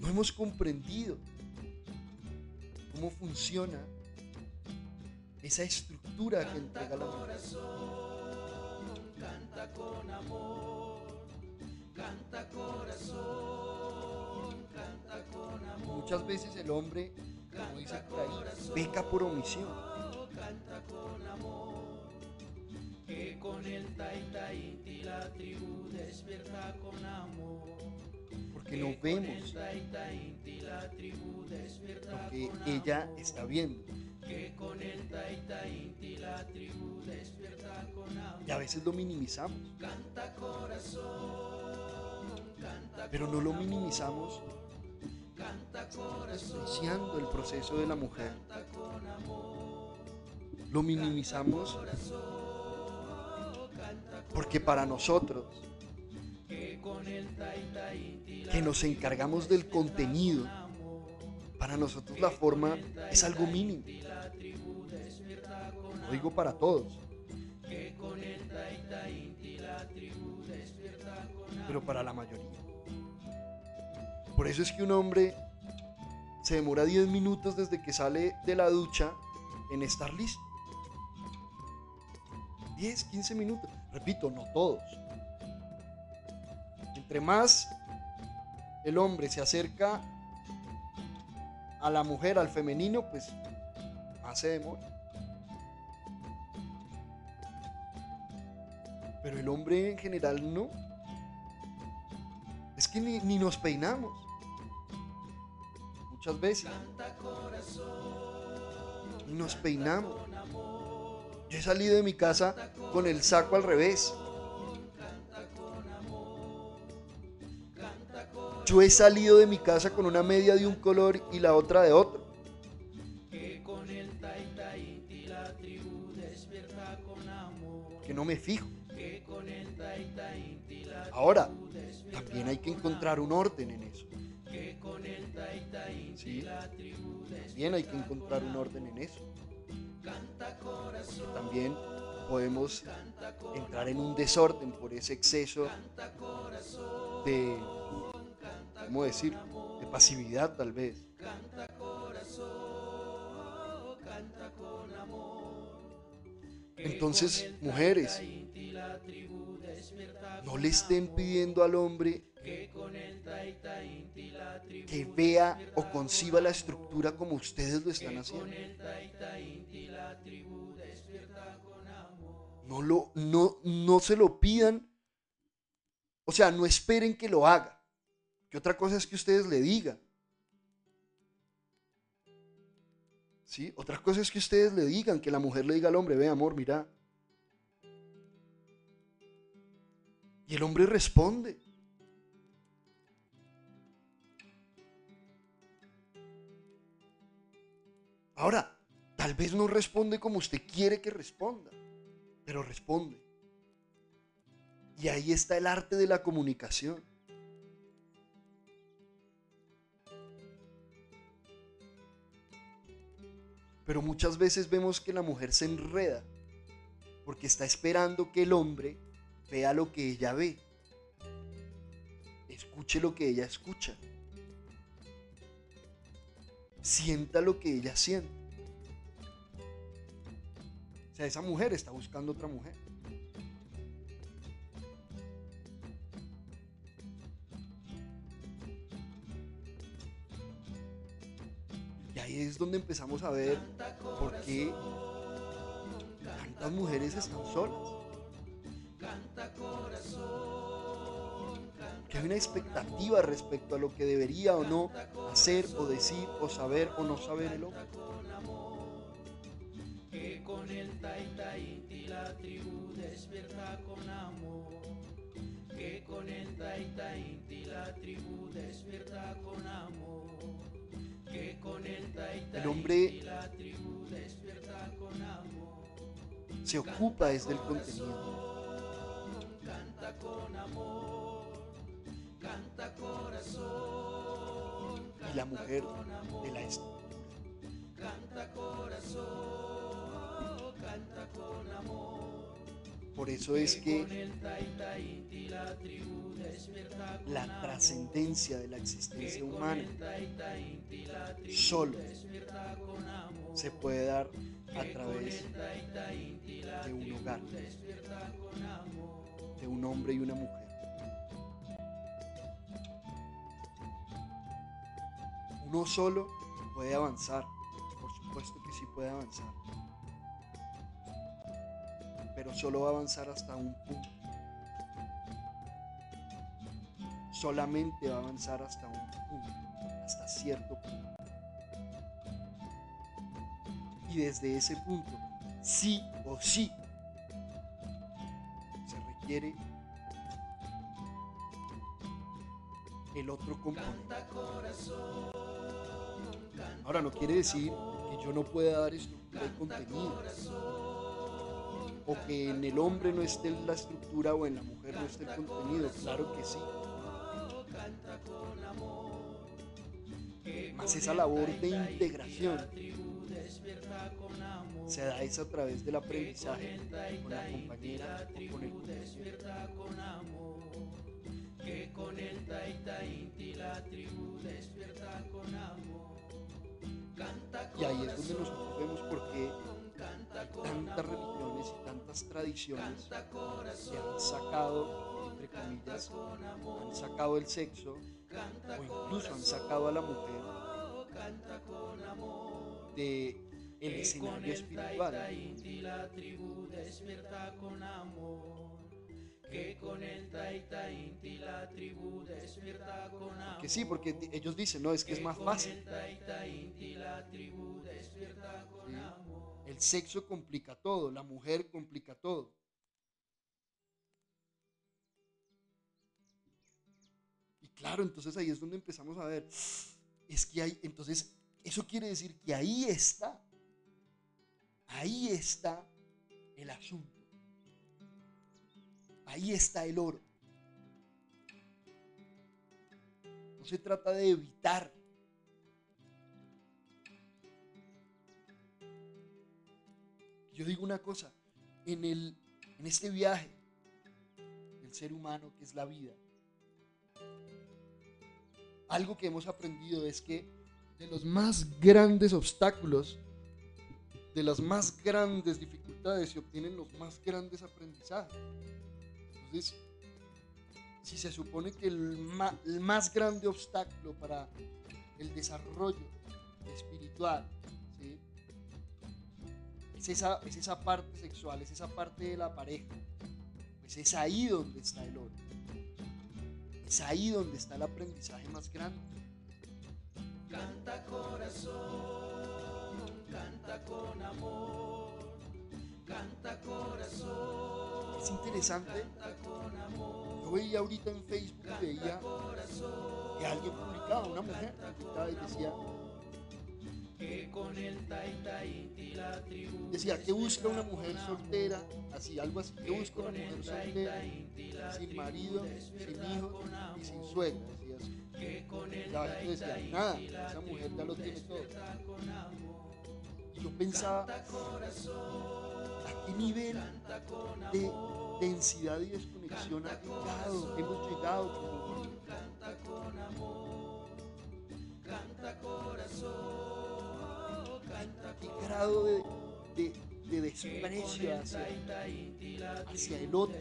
No hemos comprendido cómo funciona esa estructura que entrega la mujer. Canta con amor. Canta corazón, canta con amor. Muchas veces el hombre, como dice por peca por omisión. Canta con amor. Que con el taita inti la tribu despierta con amor. Porque no vemos tribu despierta lo que ella está viendo. Que. Y a veces lo minimizamos. Pero no lo minimizamos despreciando el proceso de la mujer. Lo minimizamos porque para nosotros, que nos encargamos del contenido, para nosotros la forma es algo mínimo. Lo digo para todos, pero para la mayoría. Por eso es que un hombre se demora 10 minutos desde que sale de la ducha en estar listo. 10, 15 minutos. Repito, no todos. Entre más el hombre se acerca a la mujer, al femenino, pues más se demora. Pero el hombre en general no. Es que ni, ni nos peinamos. Muchas veces. Ni nos peinamos. Yo he salido de mi casa con el saco al revés. Yo he salido de mi casa con una media de un color y la otra de otro. que no me fijo. Ahora, también hay que encontrar un orden en eso. ¿sí? También hay que encontrar un orden en eso. También podemos entrar en un desorden por ese exceso de, ¿cómo decir? De pasividad tal vez. canta corazón, canta con amor. Entonces, mujeres, no le estén pidiendo al hombre que vea o conciba la estructura como ustedes lo están haciendo. No, lo, no, no se lo pidan. O sea, no esperen que lo haga. Que otra cosa es que ustedes le digan. ¿Sí? Otra cosa es que ustedes le digan, que la mujer le diga al hombre, ve amor, mira. Y el hombre responde. Ahora, tal vez no responde como usted quiere que responda, pero responde. Y ahí está el arte de la comunicación. Pero muchas veces vemos que la mujer se enreda porque está esperando que el hombre vea lo que ella ve, escuche lo que ella escucha, sienta lo que ella siente. O sea, esa mujer está buscando otra mujer. Ahí es donde empezamos a ver por qué tantas mujeres están solas. Que hay una expectativa respecto a lo que debería o no hacer o decir o saber o no saber el hombre. Con el taita El hombre la tribu con se ocupa desde el contenido. Canta con amor, canta corazón, Y la mujer de la estructura. canta corazón, canta con amor. Por eso es que La trascendencia de la existencia humana solo se puede dar a través de un hogar, de un hombre y una mujer. Uno solo puede avanzar, por supuesto que sí puede avanzar. Pero solo va a avanzar hasta un punto. Solamente va a avanzar hasta un punto, hasta cierto punto. Y desde ese punto, sí o sí, se requiere el otro componente. Ahora no quiere decir que yo no pueda dar estructura y contenido. O que en el hombre no esté la estructura o en la mujer no esté el contenido. Claro que sí. Más esa labor de integración. se da es a través del aprendizaje con la compañera o con el compañero que con el Taita Inti la tribu despierta con amor. Canta y ahí es donde nosotros vemos por qué tantas religiones y tantas tradiciones que han sacado, comillas, han sacado el sexo o incluso han sacado a la mujer de el escenario espiritual. Que con el Taita Inti la tribu despierta con amor. Que sí, porque ellos dicen, no, es que es más fácil. El sexo complica todo, la mujer complica todo. Claro, entonces ahí es donde empezamos a ver, es que hay, entonces, eso quiere decir que ahí está, ahí está el asunto. Ahí está el oro. No se trata de evitar. Yo digo una cosa, en, el, en este viaje del ser humano que es la vida, algo que hemos aprendido es que de los más grandes obstáculos, de las más grandes dificultades se obtienen los más grandes aprendizajes. Entonces, si se supone que el, más grande obstáculo para el desarrollo espiritual es, esa, es esa parte sexual, es esa parte de la pareja, pues es ahí donde está el oro. Es ahí donde está el aprendizaje más grande. Canta corazón, canta con amor, canta corazón, Es interesante. Yo veía ahorita en Facebook veía que alguien publicaba, una mujer y decía, que con el Taita Inti la tribu decía que busca una mujer soltera, así, algo así, que busca una mujer soltera, sin marido, sin hijos y sin suegra, decía el La gente decía, nada, esa mujer ya lo tiene todo. Y yo pensaba, ¿a qué nivel de densidad y desconexión ha llegado, hemos llegado canta con amor, canta corazón, ¿Qué grado de, de- de desprecio hacia, hacia el otro,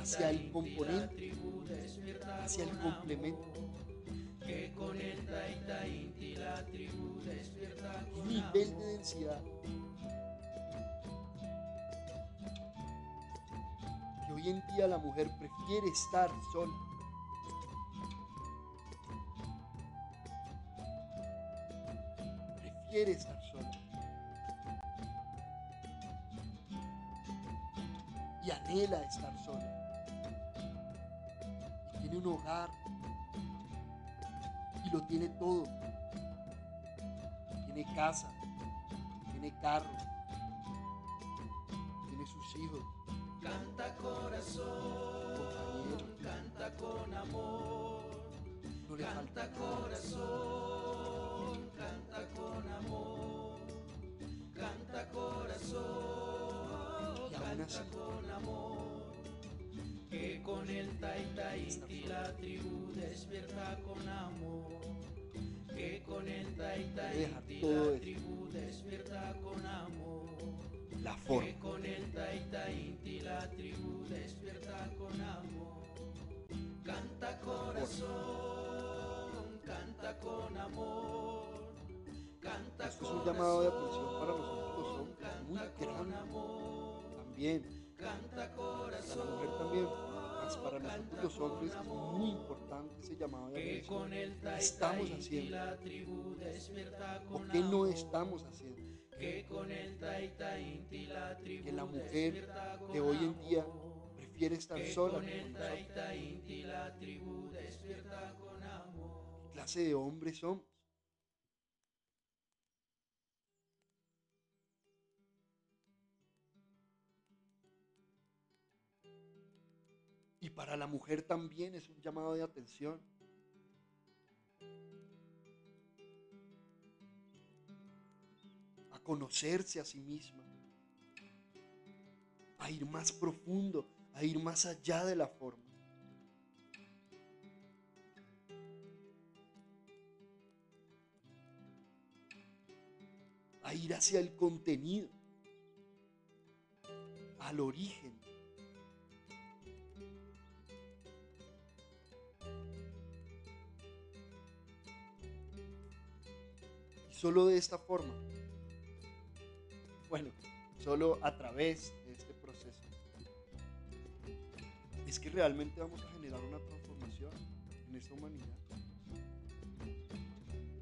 hacia el componente, hacia el complemento? amor, que con el Taita Inti la tribu despierta ¿Qué con nivel de densidad? Que hoy en día la mujer prefiere estar sola. Prefiere estar sola. Y anhela estar sola. Y tiene un hogar. Y lo tiene todo. Tiene casa, tiene carro, tiene sus hijos, Canta corazón, canta con amor, no le falta canta corazón, canta con amor, canta corazón, así, con amor, que con el Taita Inti la tribu despierta con amor, que con el Taita Debe dejar Inti todo la tribu despierta con amor. la Que forma. con el Taita Inti la tribu despierta con amor. Canta corazón, canta con amor. Es un llamado de atención para nosotros los hombres. muy grande también. Para la mujer también, más para nosotros los hombres es muy importante ese llamado de atención. ¿Qué estamos haciendo? ¿O qué no estamos haciendo? Que la mujer de hoy en día prefiere estar sola que con ¿Qué clase de hombres somos? Para la mujer también es un llamado de atención. A conocerse a sí misma. A ir más profundo, a ir más allá de la forma. A ir hacia el contenido, al origen. Solo de esta forma. Bueno, solo a través de este proceso. Es que realmente vamos a generar una transformación en esta humanidad.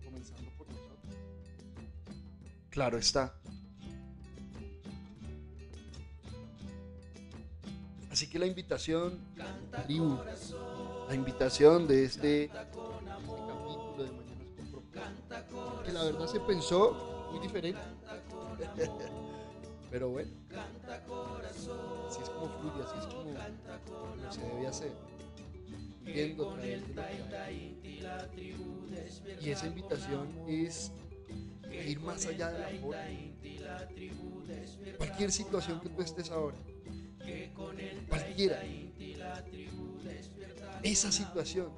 Comenzando por nosotros. Claro está. Así que la invitación, tribu, la invitación de este, este capítulo de Propósito, que la verdad se pensó muy diferente. Pero bueno, así es como fluye, así es como, como se debe hacer. Y esa invitación es ir más allá de la forma. Cualquier situación que tú estés ahora, cualquiera, esa situación,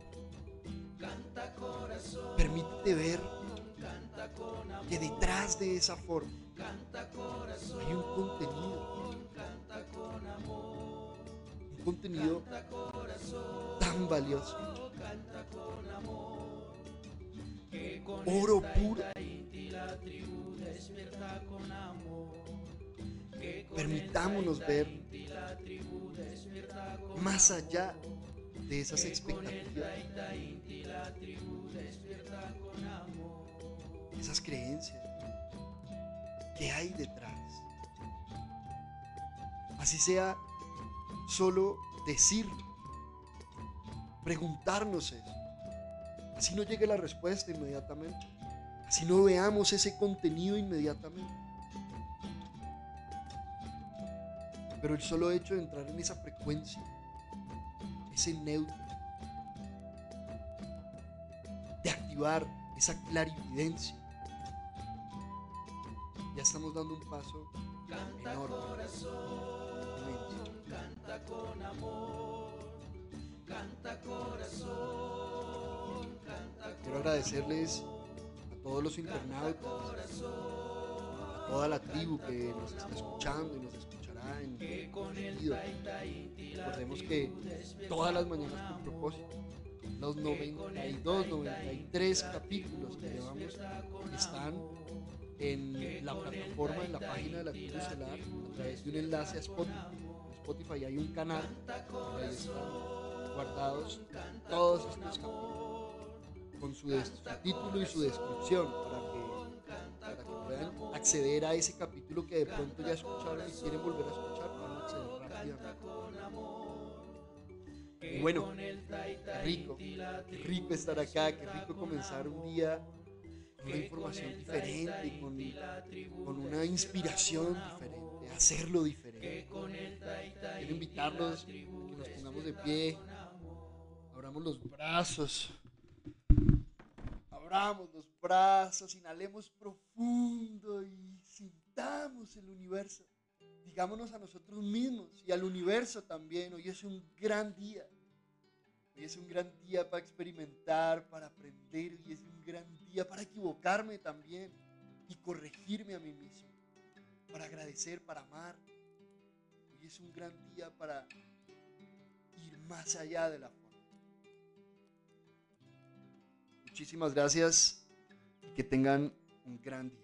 permítete ver que detrás de esa forma hay un contenido, un contenido tan valioso, oro puro. Permitámonos ver más allá de esas expectativas, esas creencias que hay detrás. Así sea solo decirlo, preguntarnos eso. Así no llegue la respuesta inmediatamente. Así no veamos ese contenido inmediatamente. Pero el solo hecho de entrar en esa frecuencia, ese neutro, de activar esa clarividencia, ya estamos dando un paso enorme. Canta con amor, canta corazón, Quiero agradecerles a todos los internautas, a toda la tribu que nos está escuchando y nos escuchará en el Recordemos que todas las mañanas con propósito, los 92, 93 capítulos que llevamos están en la plataforma, en la página de la tribu a través de un enlace a Spotify. Spotify hay un canal, ahí están guardados todos estos capítulos, con su, título y su descripción, para que, para que puedan acceder a ese capítulo que de pronto ya escucharon y quieren volver a escuchar, puedan acceder rápidamente. Y bueno, qué rico, qué rico estar acá, qué rico comenzar un día una información diferente, con, con una inspiración diferente, hacerlo diferente. Quiero invitarlos a que nos pongamos de pie, abramos los brazos, abramos los brazos, inhalemos profundo y sintamos el universo. Digámonos a nosotros mismos y al universo también, hoy es un gran día. Hoy es un gran día para experimentar, para aprender. Hoy es un gran día para equivocarme también y corregirme a mí mismo. Para agradecer, para amar. Hoy es un gran día para ir más allá de la forma. Muchísimas gracias y que tengan un gran día.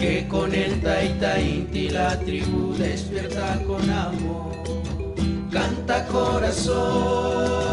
que con el Taita Inti la tribu despierta con amor. Canta corazón